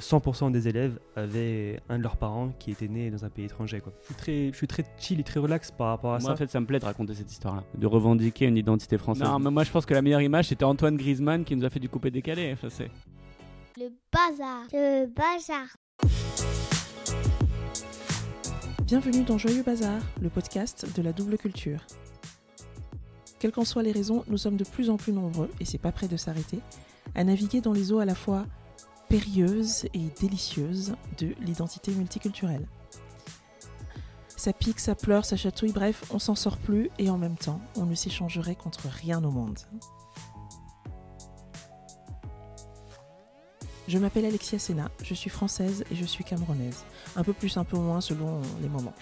100% des élèves avaient un de leurs parents qui était né dans un pays étranger. Quoi. Je, suis très, je suis très chill et très relax par rapport à Moi, ça. en fait, ça me plaît de raconter cette histoire-là, de revendiquer une identité française. Non, mais moi je pense que la meilleure image c'était Antoine Griezmann qui nous a fait du coupé décalé. Enfin, c'est- Le bazar. Le bazar. Bienvenue dans Joyeux Bazar, le podcast de la double culture. Quelles qu'en soient les raisons, nous sommes de plus en plus nombreux, et c'est pas près de s'arrêter, à naviguer dans les eaux à la fois périlleuses et délicieuses de l'identité multiculturelle. Ça pique, ça pleure, ça chatouille, bref, on s'en sort plus, et en même temps, on ne s'échangerait contre rien au monde. Je m'appelle Alexia Sena, je suis française et je suis camerounaise. Un peu plus, un peu moins selon les moments.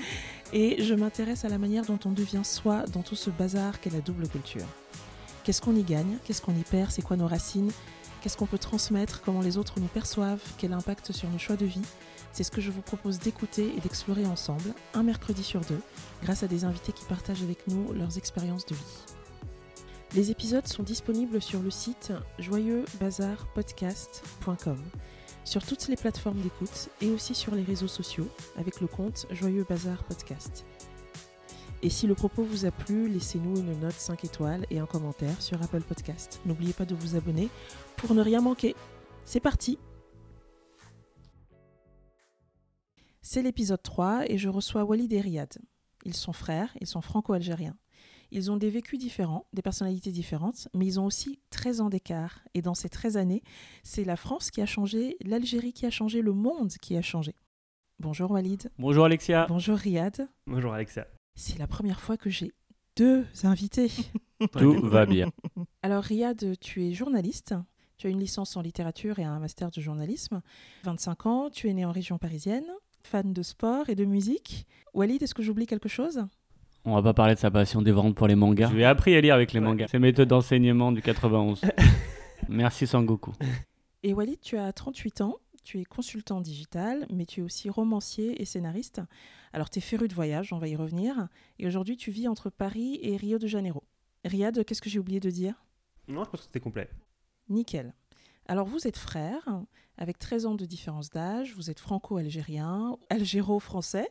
Et je m'intéresse à la manière dont on devient soi dans tout ce bazar qu'est la double culture. Qu'est-ce qu'on y gagne? Qu'est-ce qu'on y perd? C'est quoi nos racines? Qu'est-ce qu'on peut transmettre Comment les autres nous perçoivent Quel impact sur nos choix de vie? C'est ce que je vous propose d'écouter et d'explorer ensemble, un mercredi sur deux, grâce à des invités qui partagent avec nous leurs expériences de vie. Les épisodes sont disponibles sur le site joyeuxbazarpodcast.com, sur toutes les plateformes d'écoute et aussi sur les réseaux sociaux avec le compte Joyeux Bazar Podcast. Et si le propos vous a plu, laissez-nous une note 5 étoiles et un commentaire sur Apple Podcast. N'oubliez pas de vous abonner pour ne rien manquer. C'est parti C'est l'épisode 3 et je reçois Walid et Riyad. Ils sont frères, ils sont franco-algériens. Ils ont des vécus différents, des personnalités différentes, mais ils ont aussi 13 ans d'écart. Et dans ces 13 années, c'est la France qui a changé, l'Algérie qui a changé, le monde qui a changé. Bonjour Walid. Bonjour Alexia. Bonjour Riyad. Bonjour Alexa. C'est la première fois que j'ai deux invités. Tout va bien. Alors Riyad, tu es journaliste. Tu as une licence en littérature et un master de journalisme. 25 ans, tu es né en région parisienne, fan de sport et de musique. Walid, est-ce que j'oublie quelque chose? On va pas parler de sa passion dévorante pour les mangas. Je lui ai appris à lire avec les Ouais. mangas. Ses méthodes d'enseignement du 91. Merci Sangoku. Et Walid, tu as 38 ans, tu es consultant digital, mais tu es aussi romancier et scénariste. Alors, tu es féru de voyage, on va y revenir. Et aujourd'hui, tu vis entre Paris et Rio de Janeiro. Riyad, qu'est-ce que j'ai oublié de dire? Non, je pense que c'était complet. Nickel. Alors, vous êtes frères, avec 13 ans de différence d'âge, vous êtes franco-algérien, algéro-français,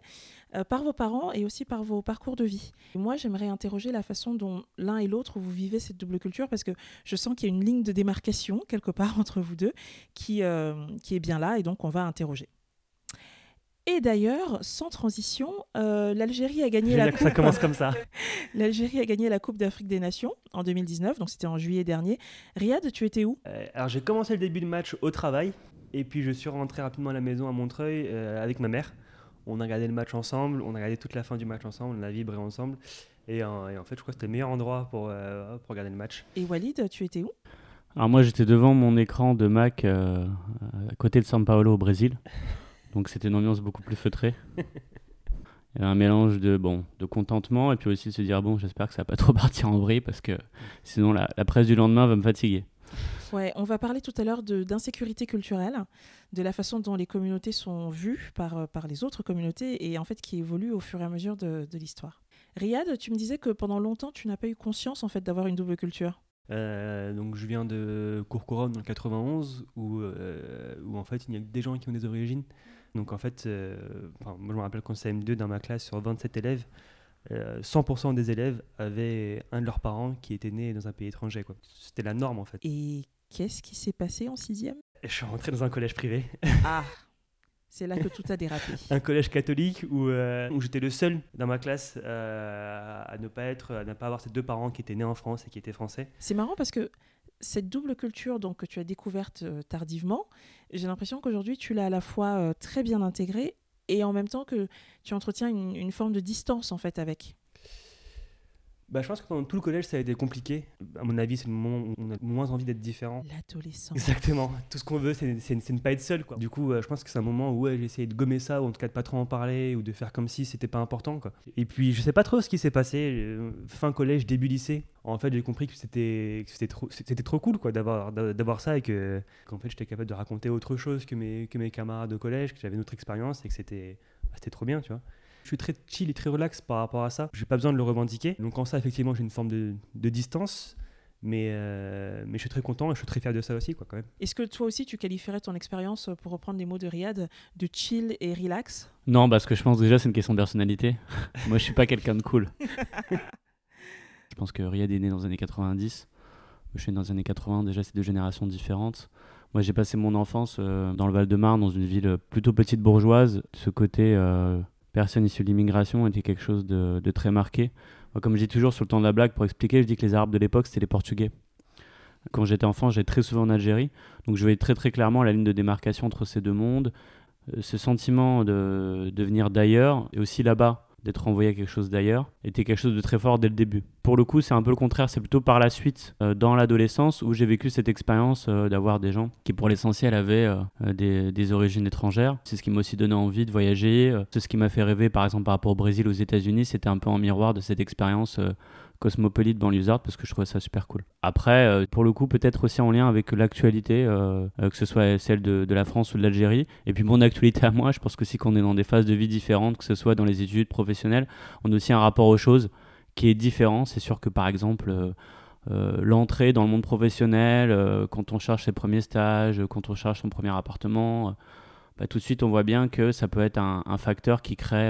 euh, par vos parents et aussi par vos parcours de vie. Et moi, j'aimerais interroger la façon dont l'un et l'autre vous vivez cette double culture, parce que je sens qu'il y a une ligne de démarcation quelque part entre vous deux qui, euh, qui est bien là, et donc on va interroger. Et d'ailleurs, sans transition, euh, l'Algérie a gagné la que ça coupe. commence comme ça. L'Algérie a gagné la Coupe d'Afrique des Nations en 2019, donc c'était en juillet dernier. Riyad, tu étais où? Euh, alors j'ai commencé le début de match au travail et puis je suis rentré rapidement à la maison à Montreuil euh, avec ma mère. On a regardé le match ensemble, on a regardé toute la fin du match ensemble, on a vibré ensemble. Et, et en fait, je crois que c'était le meilleur endroit pour, euh, pour regarder le match. Et Walid, tu étais où? Alors moi j'étais devant mon écran de Mac euh, à côté de São Paulo au Brésil. Donc c'était une ambiance beaucoup plus feutrée. Il y avait un mélange de, bon, de contentement et puis aussi de se dire bon j'espère que ça va pas trop partir en vrille parce que sinon la, la presse du lendemain va me fatiguer. Ouais, on va parler tout à l'heure de- d'insécurité culturelle, de la façon dont les communautés sont vues par, euh, par les autres communautés et en fait qui évoluent au fur et à mesure de, de l'histoire. Riyad, tu me disais que pendant longtemps, tu n'as pas eu conscience en fait d'avoir une double culture. Euh, donc je viens de Courcouronnes dans le 91 où, euh, où en fait il y a que des gens qui ont des origines. Donc en fait, euh, enfin, moi je me rappelle qu'en CM2 dans ma classe sur 27 élèves, euh, 100% des élèves avaient un de leurs parents qui était né dans un pays étranger. C'était la norme en fait. Et qu'est-ce qui s'est passé en sixième? Je suis rentré dans un collège privé, Ah, c'est là que tout a dérapé. un collège catholique où, euh, où j'étais le seul dans ma classe euh, à ne pas être, à ne pas avoir ces deux parents qui étaient nés en France et qui étaient français. C'est marrant parce que cette double culture donc, que tu as découverte euh, tardivement, j'ai l'impression qu'aujourd'hui tu l'as à la fois euh, très bien intégrée et en même temps que tu entretiens une, une forme de distance en fait avec. Bah, je pense que pendant tout le collège, ça a été compliqué. À mon avis, c'est le moment où on a moins envie d'être différent. L'adolescent. Exactement. Tout ce qu'on veut, c'est c'est- c'est ne pas être seul. Quoi. Du coup, euh, je pense que c'est un moment où ouais, j'ai essayé de gommer ça, ou en tout cas de pas trop en parler, ou de faire comme si c'était pas important. Quoi. Et puis, je sais pas trop ce qui s'est passé. euh, Fin collège, début lycée. En fait, j'ai compris que c'était que c'était trop, c'était trop cool quoi, d'avoir d'a- d'avoir ça et que qu'en fait, j'étais capable de raconter autre chose que mes, que mes camarades de collège, que j'avais une autre expérience et que c'était bah, c'était trop bien, tu vois. Je suis très chill et très relax par rapport à ça. J'ai pas besoin de le revendiquer. Donc en ça, effectivement, j'ai une forme de, de distance. Mais, euh, mais je suis très content et je suis très fier de ça aussi, quoi, quand même. Est-ce que toi aussi tu qualifierais ton expérience, pour reprendre les mots de Riyad, de chill et relax? Non, parce que je pense déjà c'est une question de personnalité. Moi, je suis pas quelqu'un de cool. je pense que Riyad est né dans les années 90. Je suis né dans les années 80. Déjà, c'est deux générations différentes. Moi, j'ai passé mon enfance euh, dans le Val-de-Marne, dans une ville plutôt petite bourgeoise. Ce côté euh, personne issue de l'immigration était quelque chose de, très marqué. Comme je dis toujours sur le temps de la blague, pour expliquer, je dis que les Arabes de l'époque, c'était les Portugais. Quand j'étais enfant, j'étais très souvent en Algérie. Donc, je voyais très très clairement la ligne de démarcation entre ces deux mondes. Euh, ce sentiment de, de venir d'ailleurs, et aussi là-bas, d'être envoyé à quelque chose d'ailleurs, était quelque chose de très fort dès le début. Pour le coup, c'est un peu le contraire, c'est plutôt par la suite, euh, dans l'adolescence, où j'ai vécu cette expérience euh, d'avoir des gens qui, pour l'essentiel, avaient euh, des, des, origines étrangères. C'est ce qui m'a aussi donné envie de voyager. C'est ce qui m'a fait rêver, par exemple, par rapport au Brésil, aux États-Unis. C'était un peu en miroir de cette expérience cosmopolite banlieusard parce que je trouvais ça super cool. Après, euh, pour le coup, peut-être aussi en lien avec l'actualité, euh, euh, que ce soit celle de, la France ou de l'Algérie. Et puis mon actualité à moi, je pense que si qu'on est dans des phases de vie différentes, que ce soit dans les études professionnelles, on a aussi un rapport aux choses qui est différent. C'est sûr que par exemple, l'entrée dans le monde professionnel, quand on cherche ses premiers stages, quand on cherche son premier appartement, bah, tout de suite on voit bien que ça peut être un facteur qui crée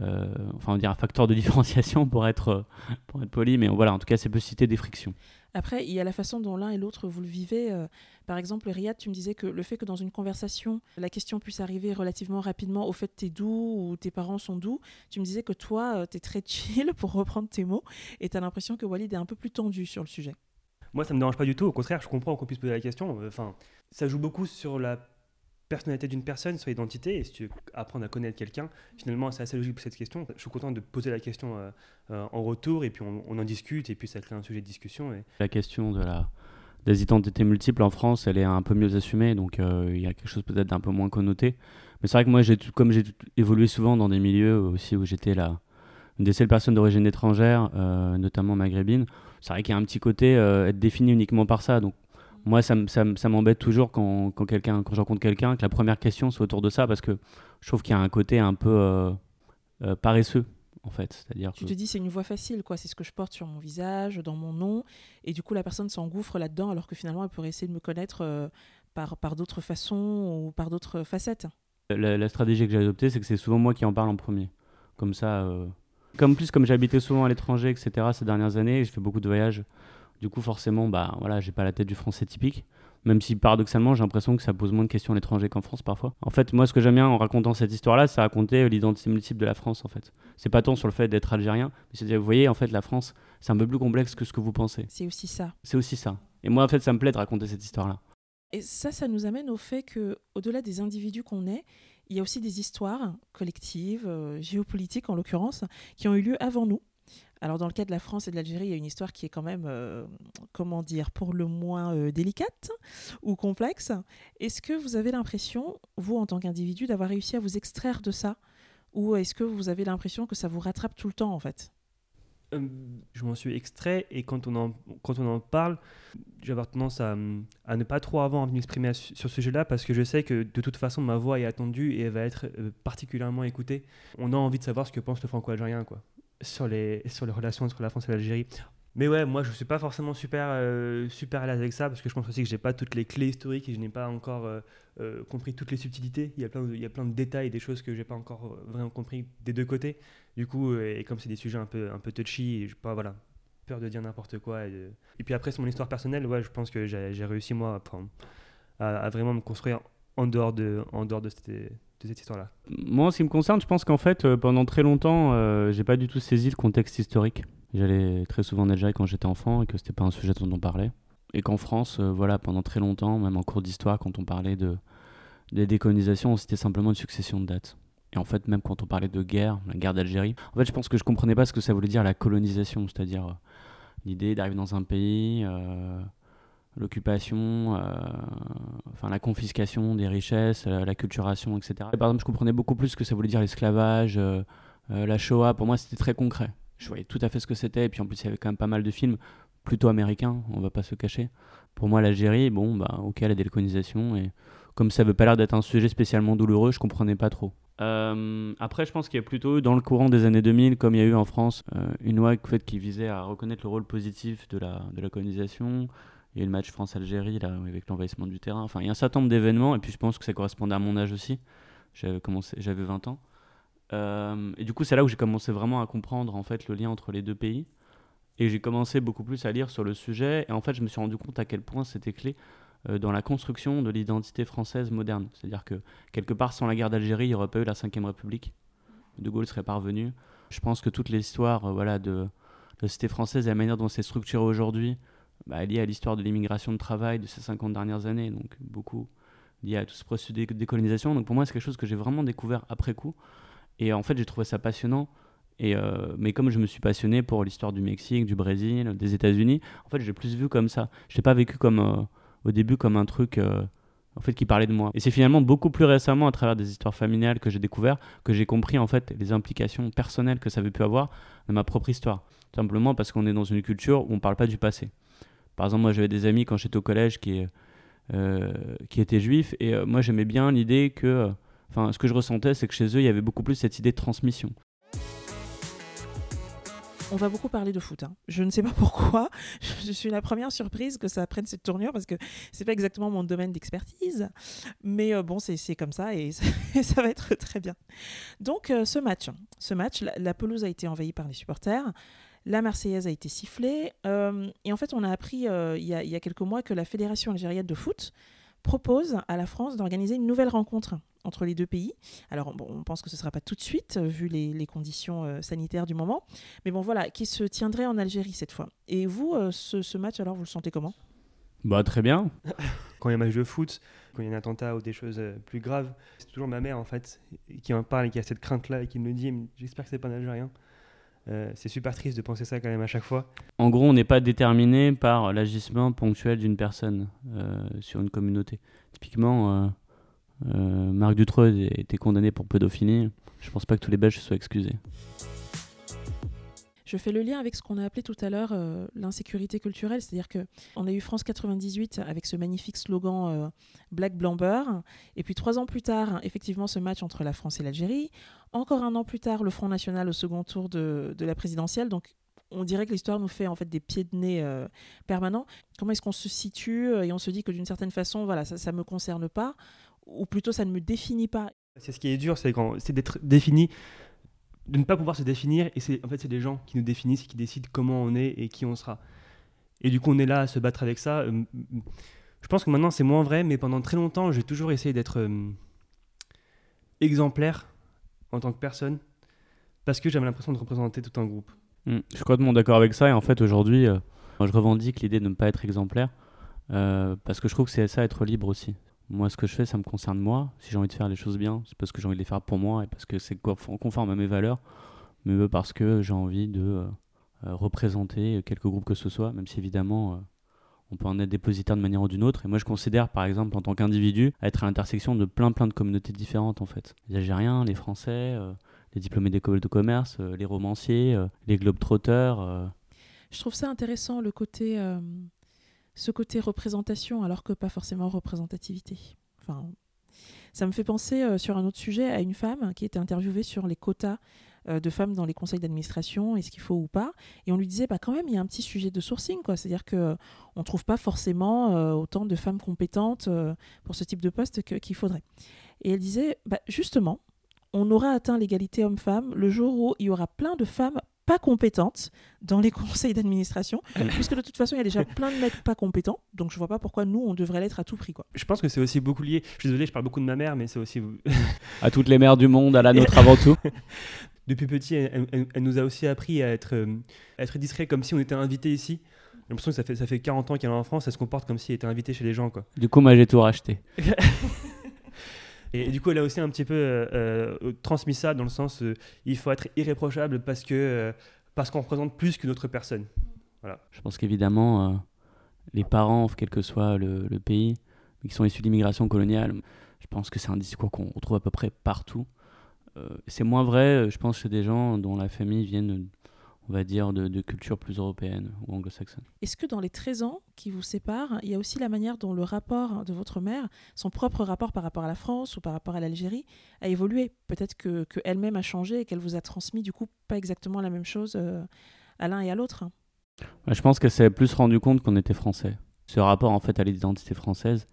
euh, enfin on dire un facteur de différenciation pour être, euh, pour être poli, mais voilà, en tout cas, c'est peut citer des frictions. Après, il y a la façon dont l'un et l'autre vous le vivez. Euh, par exemple, Riyad, tu me disais que le fait que dans une conversation, la question puisse arriver relativement rapidement au fait que tu es doux ou tes parents sont doux, tu me disais que toi, tu es très chill, pour reprendre tes mots, et tu as l'impression que Walid est un peu plus tendu sur le sujet. Moi, ça me dérange pas du tout. Au contraire, je comprends qu'on puisse poser la question. Enfin, ça joue beaucoup sur la personnalité d'une personne, sur l'identité, et si tu veux apprendre à connaître quelqu'un, finalement, c'est assez logique pour cette question. Je suis content de poser la question euh, euh, en retour, et puis on, en discute, et puis ça crée un sujet de discussion. La question de la, des identités multiples en France, elle est un peu mieux assumée, donc euh, il y a quelque chose peut-être d'un peu moins connoté. Mais c'est vrai que moi, comme j'ai évolué souvent dans des milieux aussi où j'étais là, une des seules personnes d'origine étrangère, notamment maghrébine, c'est vrai qu'il y a un petit côté être défini uniquement par ça. Donc moi, ça, m'embête toujours quand, quand, quelqu'un, quand je rencontre quelqu'un, que la première question soit autour de ça, parce que je trouve qu'il y a un côté un peu euh, euh, paresseux, en fait. C'est-à-dire tu te dis, c'est une voie facile, quoi. C'est ce que je porte sur mon visage, dans mon nom, et du coup, la personne s'engouffre là-dedans, alors que finalement, elle pourrait essayer de me connaître euh, par, par d'autres façons ou par d'autres facettes. La, la, stratégie que j'ai adoptée, c'est que c'est souvent moi qui en parle en premier. Comme ça, comme plus comme habité souvent à l'étranger, etc. Ces dernières années, je fais beaucoup de voyages du coup, forcément, bah voilà, j'ai pas la tête du français typique. Même si paradoxalement, j'ai l'impression que ça pose moins de questions à l'étranger qu'en France parfois. En fait, moi, ce que j'aime bien en racontant cette histoire-là, c'est raconter l'identité multiple de la France, en fait. C'est pas tant sur le fait d'être algérien, mais c'est dire, vous voyez, en fait, la France, c'est un peu plus complexe que ce que vous pensez. C'est aussi ça. C'est aussi ça. Et moi, en fait, ça me plaît de raconter cette histoire-là. Et ça, ça nous amène au fait que, au-delà des individus qu'on est, il y a aussi des histoires collectives, euh, géopolitiques en l'occurrence, qui ont eu lieu avant nous alors dans le cas de la France et de l'Algérie, il y a une histoire qui est quand même, euh, comment dire, pour le moins euh, délicate ou complexe. Est-ce que vous avez l'impression, vous en tant qu'individu, d'avoir réussi à vous extraire de ça? Ou est-ce que vous avez l'impression que ça vous rattrape tout le temps en fait? Euh, je m'en suis extrait et quand on en, quand on en parle, j'ai avoir tendance à, à, ne pas trop de m'exprimer sur ce sujet-là parce que je sais que de toute façon ma voix est attendue et elle va être particulièrement écoutée. On a envie de savoir ce que pense le franco-algérien. quoi sur les, sur les relations entre la France et l'Algérie. Mais ouais, moi je suis pas forcément super, euh, super à l'aise avec ça parce que je pense aussi que j'ai pas toutes les clés historiques et je n'ai pas encore euh, euh, compris toutes les subtilités. Il y, a plein de, il y a plein de détails, des choses que j'ai pas encore vraiment compris des deux côtés. Du coup, et comme c'est des sujets un peu, un peu touchy, je pas voilà, peur de dire n'importe quoi. Et, puis après, c'est mon histoire personnelle, ouais, je pense que j'ai réussi moi à, à, vraiment me construire en dehors de, en dehors de cette, cette histoire-là Moi, ce qui me concerne, je pense qu'en fait, euh, pendant très longtemps, euh, j'ai pas du tout saisi le contexte historique. J'allais très souvent en Algérie quand j'étais enfant et que c'était pas un sujet dont on parlait. Et qu'en France, euh, voilà, pendant très longtemps, même en cours d'histoire, quand on parlait de des décolonisations, c'était simplement une succession de dates. Et en fait, même quand on parlait de guerre, la guerre d'Algérie, en fait, je pense que je comprenais pas ce que ça voulait dire la colonisation, c'est-à-dire l'idée d'arriver dans un pays, l'occupation, euh, enfin la confiscation des richesses, la, culturation, etc. par exemple, je comprenais beaucoup plus ce que ça voulait dire l'esclavage, euh, euh, la Shoah. Pour moi, c'était très concret. Je voyais tout à fait ce que c'était. Et puis en plus, il y avait quand même pas mal de films plutôt américains, on va pas se cacher. Pour moi, l'Algérie, bon, bah, ok, la décolonisation. Et comme ça veut pas l'air d'être un sujet spécialement douloureux, je comprenais pas trop. Après, je pense qu'il y a plutôt dans le courant des années 2000, comme il y a eu en France, une loi en qui visait à reconnaître le rôle positif de la, de la colonisation. Il y a eu le match France-Algérie avec l'envahissement du terrain. Enfin, il y a un certain nombre d'événements, et puis je pense que ça correspondait à mon âge aussi. J'avais, commencé, j'avais 20 ans. Euh, et du coup, c'est là où j'ai commencé vraiment à comprendre en fait, le lien entre les deux pays. Et j'ai commencé beaucoup plus à lire sur le sujet. Et en fait, je me suis rendu compte à quel point c'était clé euh, dans la construction de l'identité française moderne. C'est-à-dire que quelque part, sans la guerre d'Algérie, il n'y aurait pas eu la Ve République. De Gaulle serait parvenu. Je pense que toute l'histoire euh, voilà, de, la cité française et la manière dont c'est structuré aujourd'hui bah, liée à l'histoire de l'immigration de travail de ces 50 dernières années. Donc beaucoup lié à tout ce processus de décolonisation. Donc pour moi, c'est quelque chose que j'ai vraiment découvert après coup. Et en fait, j'ai trouvé ça passionnant. Et euh, mais comme je me suis passionné pour l'histoire du Mexique, du Brésil, des États-Unis, en fait, j'ai plus vu comme ça. Je n'ai pas vécu comme au début comme un truc euh, en fait qui parlait de moi. Et c'est finalement beaucoup plus récemment à travers des histoires familiales que j'ai découvert que j'ai compris en fait les implications personnelles que ça avait pu avoir dans ma propre histoire. Simplement parce qu'on est dans une culture où on parle pas du passé. Par exemple, moi j'avais des amis quand j'étais au collège qui euh, étaient juifs et euh, moi j'aimais bien l'idée que enfin ce que je ressentais c'est que chez eux il y avait beaucoup plus cette idée de transmission on va beaucoup parler de foot. Hein. Je ne sais pas pourquoi. Je suis la première surprise que ça prenne cette tournure parce que c'est pas exactement mon domaine d'expertise. Mais euh, bon, c'est comme ça et, ça va être très bien. Donc, euh, ce match, ce match la, pelouse a été envahie par les supporters. La Marseillaise a été sifflée. Euh, et en fait, on a appris il y, y, a quelques mois que la Fédération algérienne de foot propose à la France d'organiser une nouvelle rencontre entre les deux pays. Alors, on pense que ce ne sera pas tout de suite, euh, vu les, conditions euh, sanitaires du moment. Mais bon, voilà, qui se tiendrait en Algérie cette fois. Et vous, euh, ce, match, alors, vous le sentez comment? Bah, très bien. quand il y a un match de foot, quand il y a un attentat ou des choses plus graves, c'est toujours ma mère, en fait, qui en parle et qui a cette crainte-là et qui me le dit. J'espère que c'est pas un Algérien. C'est super triste de penser ça quand même à chaque fois. En gros, on n'est pas déterminé par l'agissement ponctuel d'une personne sur une communauté. Typiquement, euh, Marc Dutreux été condamné pour pédophilie. Je pense pas que tous les Belges soient excusés. Je fais le lien avec ce qu'on a appelé tout à l'heure euh, l'insécurité culturelle, c'est-à-dire que on a eu France 98 avec ce magnifique slogan euh, Black Blamber, et puis trois ans plus tard, effectivement, ce match entre la France et l'Algérie. Encore un an plus tard, le Front National au second tour de, la présidentielle. Donc on dirait que l'histoire nous fait en fait des pieds de nez permanents. Comment est-ce qu'on se situe et on se dit que d'une certaine façon, voilà, ça ne me concerne pas ou plutôt ça ne me définit pas? C'est ce qui est dur, c'est d'être défini, de ne pas pouvoir se définir, et c'est en fait c'est des gens qui nous définissent qui décident comment on est et qui on sera. Et du coup on est là à se battre avec ça. Euh, je pense que maintenant c'est moins vrai, mais pendant très longtemps j'ai toujours essayé d'être euh, exemplaire en tant que personne, parce que j'avais l'impression de représenter tout un groupe. Hmm. je suis complètement d'accord avec ça, et en fait aujourd'hui euh, je revendique l'idée de ne pas être exemplaire, parce que je trouve que c'est ça être libre aussi. Moi, ce que je fais, ça me concerne moi. Si j'ai envie de faire les choses bien, c'est parce que j'ai envie de les faire pour moi et parce que c'est conforme à mes valeurs, mais parce que j'ai envie de euh, euh, représenter quelque groupe que ce soit, même si évidemment euh, on peut en être dépositaire de manière ou d'une autre. Et moi, je considère, par exemple, en tant qu'individu, être à l'intersection de plein plein de communautés différentes en fait. Les Algériens, les Français, les diplômés d'école de commerce, les romanciers, les globetrotters. Je trouve ça intéressant le côté ce côté représentation alors que pas forcément représentativité. Enfin, ça me fait penser euh, sur un autre sujet à une femme qui était interviewée sur les quotas euh, de femmes dans les conseils d'administration, est-ce qu'il faut ou pas. Et on lui disait, bah, quand même, il y a un petit sujet de sourcing. C'est-à-dire qu'on euh, ne trouve pas forcément autant de femmes compétentes pour ce type de poste qu'il faudrait. Et elle disait, bah, justement, on aura atteint l'égalité homme-femme le jour où il y aura plein de femmes pas compétentes dans les conseils d'administration, puisque de toute façon, il y a déjà plein de mecs pas compétents, donc je vois pas pourquoi nous, on devrait l'être à tout prix. Quoi. Je pense que c'est aussi beaucoup lié, je suis désolé, je parle beaucoup de ma mère, mais c'est aussi... à toutes les mères du monde, à la nôtre avant tout. Depuis petit, elle, nous a aussi appris à être, euh, être discret comme si on était invité ici. J'ai l'impression que ça fait, ça fait 40 ans qu'elle est en France, elle se comporte comme si elle était invitée chez les gens. Quoi. Du coup, moi, j'ai tout racheté. Et, du coup, elle a aussi un petit peu euh, euh, transmis ça dans le sens euh, il faut être irréprochable parce que parce qu'on représente plus qu'une autre personne. Voilà. Je pense qu'évidemment, les parents, quel que soit le, pays, qui sont issus de l'immigration coloniale, je pense que c'est un discours qu'on retrouve à peu près partout. c'est moins vrai, je pense, chez des gens dont la famille vient on va dire, de, de culture plus européenne ou anglo-saxonne. Est-ce que dans les 13 ans qui vous séparent, il y a aussi la manière dont le rapport de votre mère, son propre rapport par rapport à la France ou par rapport à l'Algérie, a évolué? Peut-être que qu'elle-même a changé et qu'elle vous a transmis du coup pas exactement la même chose euh, à l'un et à l'autre? Ouais, je pense qu'elle s'est plus rendu compte qu'on était français. Ce rapport en fait à l'identité française,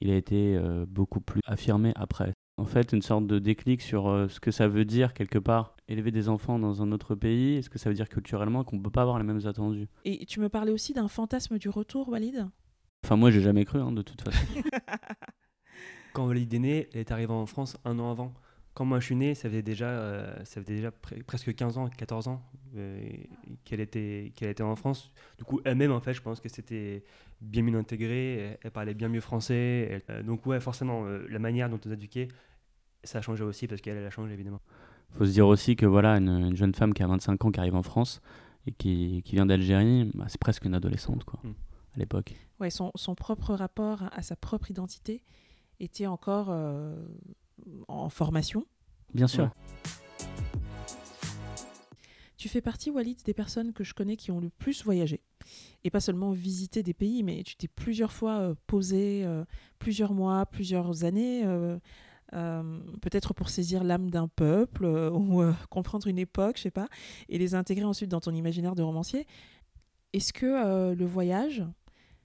il a été euh, beaucoup plus affirmé après. En fait, une sorte de déclic sur euh, ce que ça veut dire quelque part élever des enfants dans un autre pays, est-ce que ça veut dire culturellement qu'on ne peut pas avoir les mêmes attendus? Et tu me parlais aussi d'un fantasme du retour, Walid? Enfin, moi, j'ai jamais cru, hein, de toute façon. Quand Walid est né, elle est arrivée en France un an avant. Quand moi je suis né, ça faisait déjà, euh, ça faisait déjà pre- presque 15 ans, 14 ans euh, qu'elle était, qu'elle était en France. Du coup, elle-même, en fait, je pense que c'était bien mieux intégré. Elle, elle parlait bien mieux français. Elle- euh, donc, ouais, forcément, euh, la manière dont on éduqués, ça a changé aussi parce qu'elle, elle a changé, évidemment. faut se dire aussi que voilà, une, une jeune femme qui a 25 ans, qui arrive en France et qui, qui vient d'Algérie, bah, c'est presque une adolescente, quoi, Mm. à l'époque. Ouais, son, son propre rapport à sa propre identité était encore euh, en formation. Bien sûr. Ouais. Tu fais partie, Walid, des personnes que je connais qui ont le plus voyagé. Et pas seulement visité des pays, mais tu t'es plusieurs fois euh, posé, euh, plusieurs mois, plusieurs années, euh, euh, peut-être pour saisir l'âme d'un peuple euh, ou euh, comprendre une époque, je sais pas, et les intégrer ensuite dans ton imaginaire de romancier. Est-ce que euh, le voyage,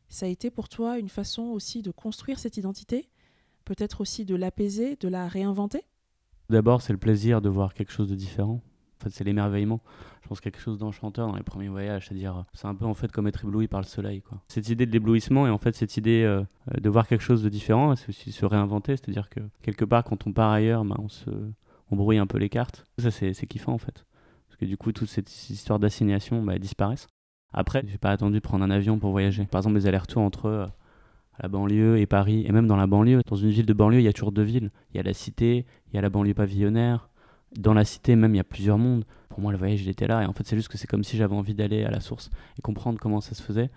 ça a été pour toi une façon aussi de construire cette identité? Peut-être aussi de l'apaiser, de la réinventer? D'abord, c'est le plaisir de voir quelque chose de différent. En fait, c'est l'émerveillement. Je pense quelque chose d'enchanteur dans les premiers voyages, c'est-à-dire, c'est un peu en fait comme être ébloui par le soleil, quoi. Cette idée de l'éblouissement et en fait cette idée euh, de voir quelque chose de différent, c'est aussi se réinventer, c'est-à-dire que quelque part, quand on part ailleurs, bah, on se, on brouille un peu les cartes. Ça, c'est kiffant en fait, parce que du coup, toute cette histoire d'assignation, bah, disparaissent. Après, j'ai pas attendu de prendre un avion pour voyager. Par exemple, les allers-retours entre euh, la banlieue et Paris, et même dans la banlieue. Dans une ville de banlieue, il y a toujours deux villes. Il y a la cité, il y a la banlieue pavillonnaire. Dans la cité, même, il y a plusieurs mondes. Pour moi, le voyage, il était là. Et en fait, c'est juste que c'est comme si j'avais envie d'aller à la source et comprendre comment ça se faisait.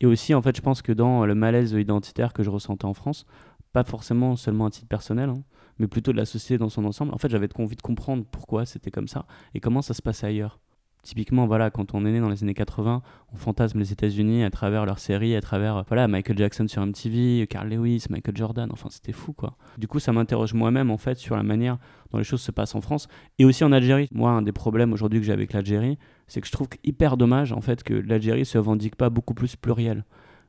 Et aussi, en fait, je pense que dans le malaise identitaire que je ressentais en France, pas forcément seulement à titre personnel, hein, mais plutôt de la société dans son ensemble, en fait, j'avais envie de comprendre pourquoi c'était comme ça et comment ça se passait ailleurs. Typiquement, voilà, quand on est né dans les années 80, on fantasme les États-Unis à travers leurs séries, à travers euh, voilà Michael Jackson sur MTV, Carl Lewis, Michael Jordan. Enfin, c'était fou, quoi. Du coup, ça m'interroge moi-même en fait sur la manière dont les choses se passent en France et aussi en Algérie. Moi, un des problèmes aujourd'hui que j'ai avec l'Algérie, c'est que je trouve hyper dommage en fait que l'Algérie se revendique pas beaucoup plus pluriel.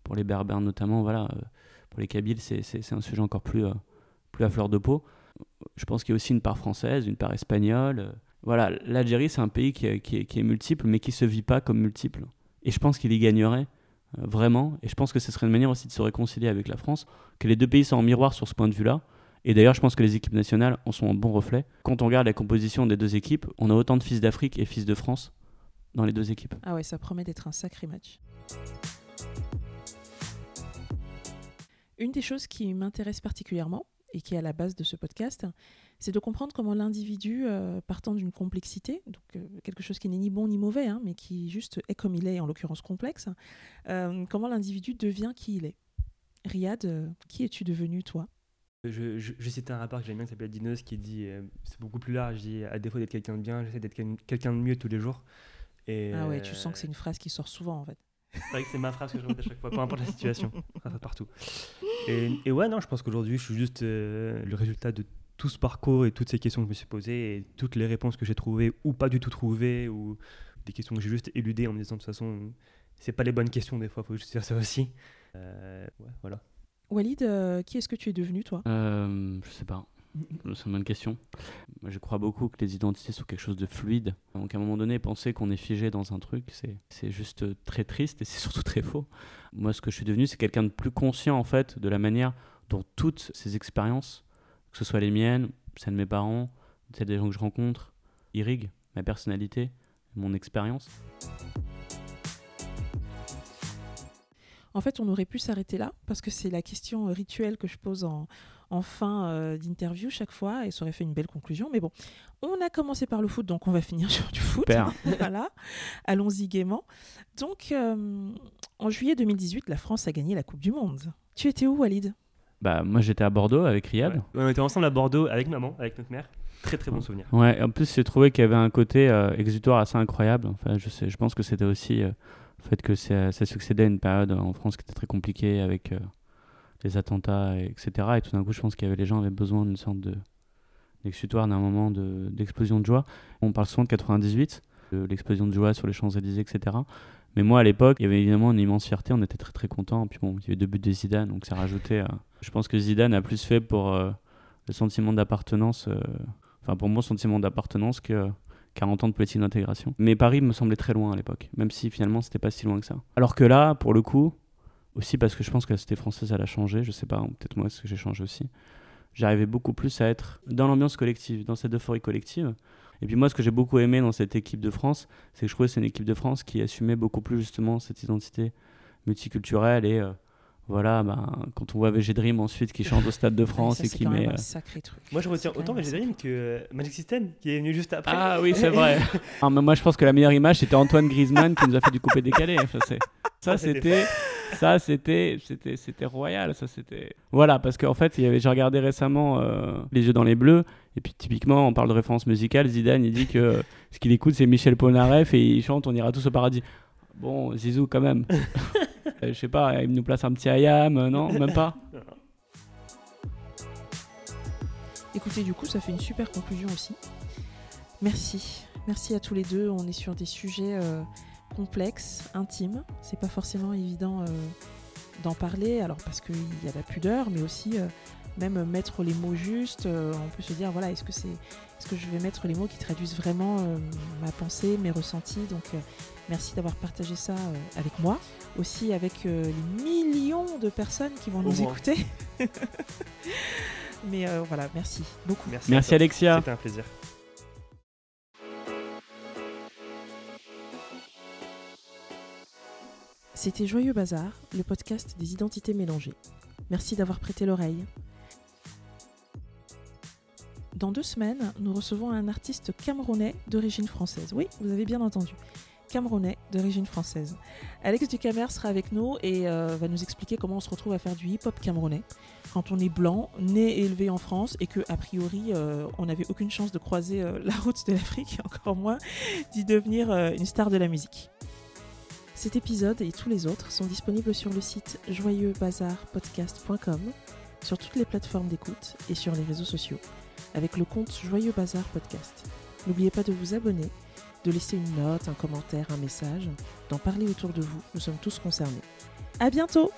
Pour les Berbères notamment, voilà. euh, pour les Kabyles, c'est un sujet encore plus, euh, plus à fleur de peau. Je pense qu'il y a aussi une part française, une part espagnole. Voilà, l'Algérie, c'est un pays qui est, multiple, mais qui se vit pas comme multiple. Et je pense qu'il y gagnerait, euh, vraiment. Et je pense que ce serait une manière aussi de se réconcilier avec la France, que les deux pays soient en miroir sur ce point de vue-là. Et d'ailleurs, je pense que les équipes nationales en sont un bon reflet. Quand on regarde la composition des deux équipes, on a autant de fils d'Afrique et fils de France dans les deux équipes. Ah ouais, ça promet d'être un sacré match. Une des choses qui m'intéresse particulièrement et qui est à la base de ce podcast, c'est de comprendre comment l'individu, euh, partant d'une complexité, donc euh, quelque chose qui n'est ni bon ni mauvais, hein, mais qui juste est comme il est, en l'occurrence complexe, euh, comment l'individu devient qui il est. Riyad, qui es-tu devenu toi? Je, je, je citais un rapport que j'aime bien qui s'appelle Dinos qui dit c'est beaucoup plus large. Dit à défaut d'être quelqu'un de bien, j'essaie d'être quel- quelqu'un de mieux tous les jours. Et, Ah ouais, tu sens que c'est une phrase qui sort souvent en fait. C'est vrai que c'est ma phrase que je répète à chaque fois, peu importe la situation. Partout. Et, et ouais, non, je pense qu'aujourd'hui, je suis juste euh, le résultat de tout ce parcours et toutes ces questions que je me suis posées et toutes les réponses que j'ai trouvées ou pas du tout trouvées ou des questions que j'ai juste éludées en me disant de toute façon, c'est pas les bonnes questions des fois, faut juste dire ça aussi. Euh, ouais, voilà. Walid, euh, qui est-ce que tu es devenu toi? Euh, je sais pas. C'est une bonne question. Moi, Je crois beaucoup que les identités sont quelque chose de fluide. Donc à un moment donné, penser qu'on est figé dans un truc, c'est c'est juste très triste et c'est surtout très faux. Moi, ce que je suis devenu, c'est quelqu'un de plus conscient en fait de la manière dont toutes ces expériences, que ce soit les miennes, celles de mes parents, celles des gens que je rencontre, irriguent ma personnalité, mon expérience. En fait, on aurait pu s'arrêter là, parce que c'est la question euh, rituelle que je pose en, en fin euh, d'interview chaque fois, et ça aurait fait une belle conclusion. Mais bon, on a commencé par le foot, donc on va finir sur du foot. Super. voilà, allons-y gaiement. Donc, euh, en juillet 2018, la France a gagné la Coupe du Monde. Tu étais où, Walid? Bah, moi, j'étais à Bordeaux avec Riyad. Ouais. On était ensemble à Bordeaux avec maman, avec notre mère. Très très bon souvenir. Ouais, en plus, j'ai trouvé qu'il y avait un côté euh, exutoire assez incroyable. Enfin, je, sais, je pense que c'était aussi euh, le fait que ça, ça succédait à une période en France qui était très compliquée avec euh, les attentats, et- etc. Et tout d'un coup, je pense qu'il y avait les gens avaient besoin d'une sorte de d'exutoire, d'un moment de- d'explosion de, joie. On parle souvent de 98, l'explosion de joie sur les Champs-Élysées, etc. Mais moi, à l'époque, il y avait évidemment une immense fierté. On était très très contents. Puis bon, il y avait deux buts de Zidane, donc ça rajoutait. à- Je pense que Zidane a plus fait pour euh, le sentiment d'appartenance. euh, Enfin, pour moi, sentiment d'appartenance que 40 ans de politique d'intégration. Mais Paris me semblait très loin à l'époque, même si finalement c'était pas si loin que ça. Alors que là, pour le coup, aussi parce que je pense que la cité française elle a changé, je sais pas, peut-être moi est-ce que j'ai changé aussi. J'arrivais beaucoup plus à être dans l'ambiance collective, dans cette euphorie collective. Et puis moi, ce que j'ai beaucoup aimé dans cette équipe de France, c'est que je trouvais que c'est une équipe de France qui assumait beaucoup plus justement cette identité multiculturelle et euh, voilà, ben, quand on voit VG Dream ensuite qui chante au Stade de France Ça, et c'est qui quand met même euh, un sacré truc. Moi je retiens autant un Dream que euh, Magic System qui est venu juste après. Ah oui, c'est vrai. Ah, mais moi, je pense que la meilleure image, c'était Antoine Griezmann qui nous a fait du coupé décalé. Ça, Ça, c'était c'était, ça, c'était, c'était, c'était royal. Ça, c'était. Voilà, parce qu'en fait, il y avait, j'ai regardé récemment euh, Les yeux dans les bleus, et puis typiquement, on parle de référence musicale. Zidane, il dit que ce qu'il écoute, c'est Michel Polnareff et il chante "On ira tous au paradis". Bon, Zizou, quand même. Euh, je sais pas, il nous place un petit ayam, euh, non, même pas. Écoutez, du coup, ça fait une super conclusion aussi. Merci. Merci à tous les deux. On est sur des sujets euh, complexes, intimes. C'est pas forcément évident euh, d'en parler, alors parce qu'il y a la pudeur, mais aussi euh, même mettre les mots justes. euh, on peut se dire, voilà, est-ce que c'est, est-ce que je vais mettre les mots qui traduisent vraiment euh, ma pensée, mes ressentis? Donc, euh, merci d'avoir partagé ça euh, avec moi, aussi avec euh, les millions de personnes qui vont Au nous moins. écouter. mais euh, voilà, merci beaucoup. Merci, Merci. Alexia. C'était un plaisir. C'était Joyeux Bazar, le podcast des identités mélangées. Merci d'avoir prêté l'oreille. Dans deux semaines, nous recevons un artiste camerounais d'origine française. Oui, vous avez bien entendu. Camerounais d'origine française. Alex Ducamer sera avec nous et euh, va nous expliquer comment on se retrouve à faire du hip-hop camerounais quand on est blanc, né et élevé en France et que, a priori, euh, on n'avait aucune chance de croiser euh, la route de l'Afrique, encore moins d'y devenir une star de la musique. Cet épisode et tous les autres sont disponibles sur le site joyeuxbazarpodcast.com, sur toutes les plateformes d'écoute et sur les réseaux sociaux, avec le compte Joyeux Bazar Podcast. N'oubliez pas de vous abonner, de laisser une note, un commentaire, un message, d'en parler autour de vous. Nous sommes tous concernés. À bientôt!